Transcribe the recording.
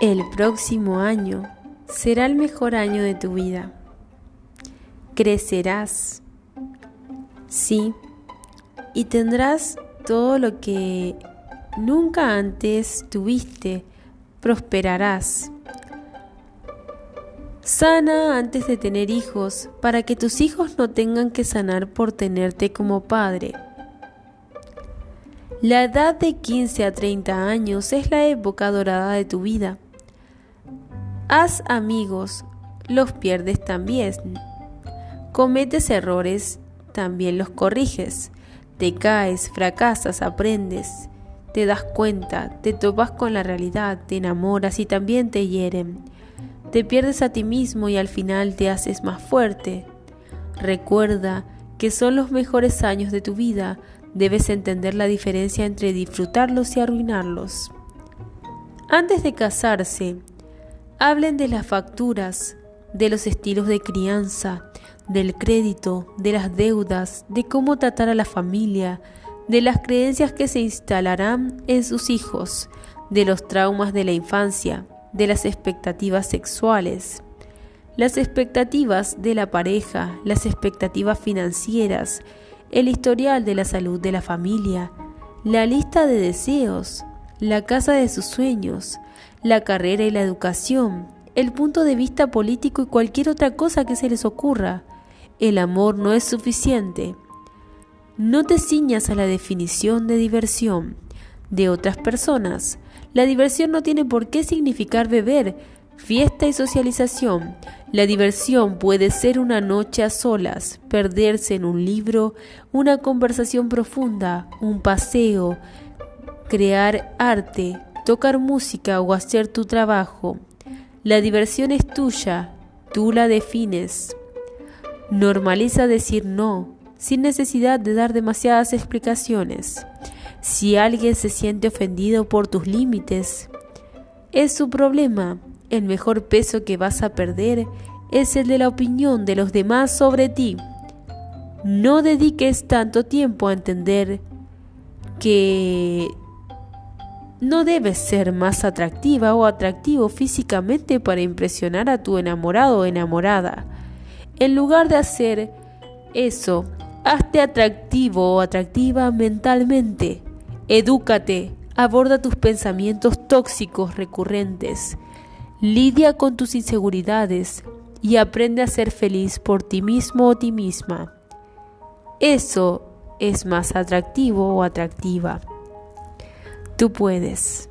El próximo año será el mejor año de tu vida. Crecerás, sí, y tendrás todo lo que nunca antes tuviste. Prosperarás. Sana antes de tener hijos para que tus hijos no tengan que sanar por tenerte como padre. La edad de 15 a 30 años es la época dorada de tu vida Haz amigos, los pierdes también. Cometes errores, también los corriges. Te caes, fracasas, aprendes. Te das cuenta, te topas con la realidad, te enamoras y también te hieren. Te pierdes a ti mismo y al final te haces más fuerte. Recuerda que son los mejores años de tu vida. Debes entender la diferencia entre disfrutarlos y arruinarlos. Antes de casarse, Hablen de las facturas, de los estilos de crianza, del crédito, de las deudas, de cómo tratar a la familia, de las creencias que se instalarán en sus hijos, de los traumas de la infancia, de las expectativas sexuales, las expectativas de la pareja, las expectativas financieras, el historial de la salud de la familia, la lista de deseos, la casa de sus sueños, la carrera y la educación, el punto de vista político y cualquier otra cosa que se les ocurra. El amor no es suficiente. No te ciñas a la definición de diversión de otras personas. La diversión no tiene por qué significar beber, fiesta y socialización. La diversión puede ser una noche a solas, perderse en un libro, una conversación profunda, un paseo, crear arte, tocar música o hacer tu trabajo. La diversión es tuya, tú la defines. Normaliza decir no, sin necesidad de dar demasiadas explicaciones. Si alguien se siente ofendido por tus límites, es su problema. El mejor peso que vas a perder es el de la opinión de los demás sobre ti. No dediques tanto tiempo a entender que no debes ser más atractiva o atractivo físicamente para impresionar a tu enamorado o enamorada. En lugar de hacer eso, hazte atractivo o atractiva mentalmente. Edúcate, aborda tus pensamientos tóxicos recurrentes, lidia con tus inseguridades y aprende a ser feliz por ti mismo o ti misma. Eso es más atractivo o atractiva. Tú puedes.